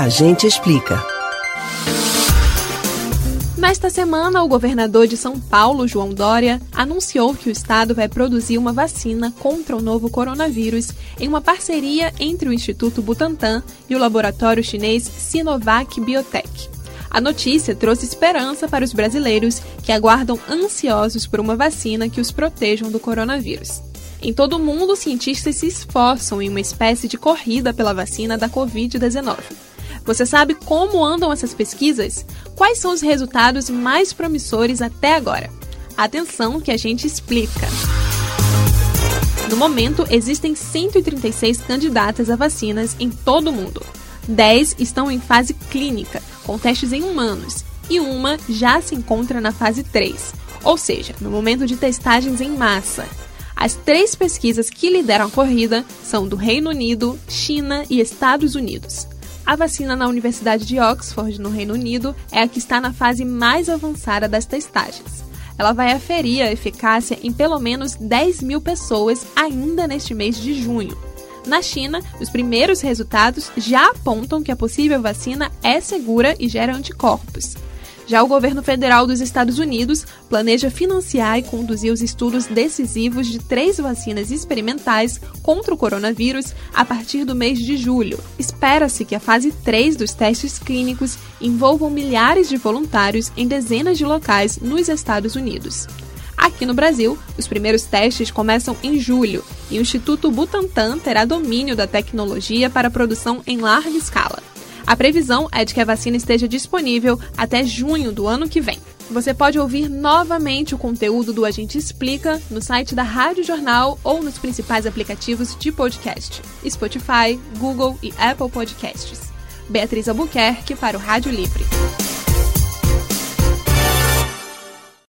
A gente explica. Nesta semana, o governador de São Paulo, João Dória, anunciou que o estado vai produzir uma vacina contra o novo coronavírus em uma parceria entre o Instituto Butantan e o laboratório chinês Sinovac Biotech. A notícia trouxe esperança para os brasileiros que aguardam ansiosos por uma vacina que os protejam do coronavírus. Em todo o mundo, cientistas se esforçam em uma espécie de corrida pela vacina da Covid-19. Você sabe como andam essas pesquisas? Quais são os resultados mais promissores até agora? Atenção que a gente explica. No momento, existem 136 candidatas a vacinas em todo o mundo. 10 estão em fase clínica, com testes em humanos, e uma já se encontra na fase 3, ou seja, no momento de testagens em massa. As três pesquisas que lideram a corrida são do Reino Unido, China e Estados Unidos. A vacina na Universidade de Oxford, no Reino Unido, é a que está na fase mais avançada das testagens. Ela vai aferir a eficácia em pelo menos 10 mil pessoas ainda neste mês de junho. Na China, os primeiros resultados já apontam que a possível vacina é segura e gera anticorpos. Já o governo federal dos Estados Unidos planeja financiar e conduzir os estudos decisivos de três vacinas experimentais contra o coronavírus a partir do mês de julho. Espera-se que a fase 3 dos testes clínicos envolvam milhares de voluntários em dezenas de locais nos Estados Unidos. Aqui no Brasil, os primeiros testes começam em julho e o Instituto Butantan terá domínio da tecnologia para produção em larga escala. A previsão é de que a vacina esteja disponível até junho do ano que vem. Você pode ouvir novamente o conteúdo do Agente Explica no site da Rádio Jornal ou nos principais aplicativos de podcast: Spotify, Google e Apple Podcasts. Beatriz Albuquerque para o Rádio Livre.